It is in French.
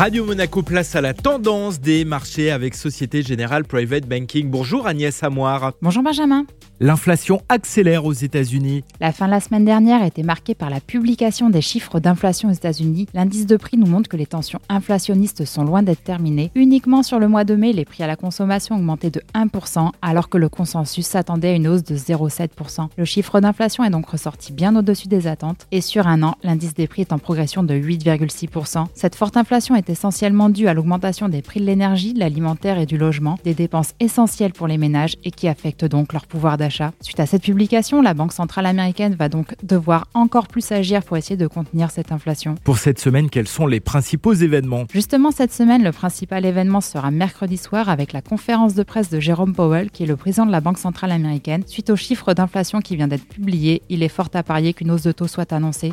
Radio Monaco place à la tendance des marchés avec Société Générale Private Banking. Bonjour Agnès Amoir. Bonjour Benjamin. L'inflation accélère aux États-Unis. La fin de la semaine dernière était marquée par la publication des chiffres d'inflation aux États-Unis. L'indice de prix nous montre que les tensions inflationnistes sont loin d'être terminées. Uniquement sur le mois de mai, les prix à la consommation augmentaient de 1%, alors que le consensus s'attendait à une hausse de 0,7%. Le chiffre d'inflation est donc ressorti bien au-dessus des attentes. Et sur un an, l'indice des prix est en progression de 8,6%. Cette forte inflation est essentiellement due à l'augmentation des prix de l'énergie, de l'alimentaire et du logement, des dépenses essentielles pour les ménages et qui affectent donc leur pouvoir d'achat Suite à cette publication, la Banque centrale américaine va donc devoir encore plus agir pour essayer de contenir cette inflation. Pour cette semaine, quels sont les principaux événements? Justement, cette semaine, le principal événement sera mercredi soir avec la conférence de presse de Jérôme Powell, qui est le président de la Banque centrale américaine. Suite au chiffre d'inflation qui vient d'être publié, il est fort à parier qu'une hausse de taux soit annoncée.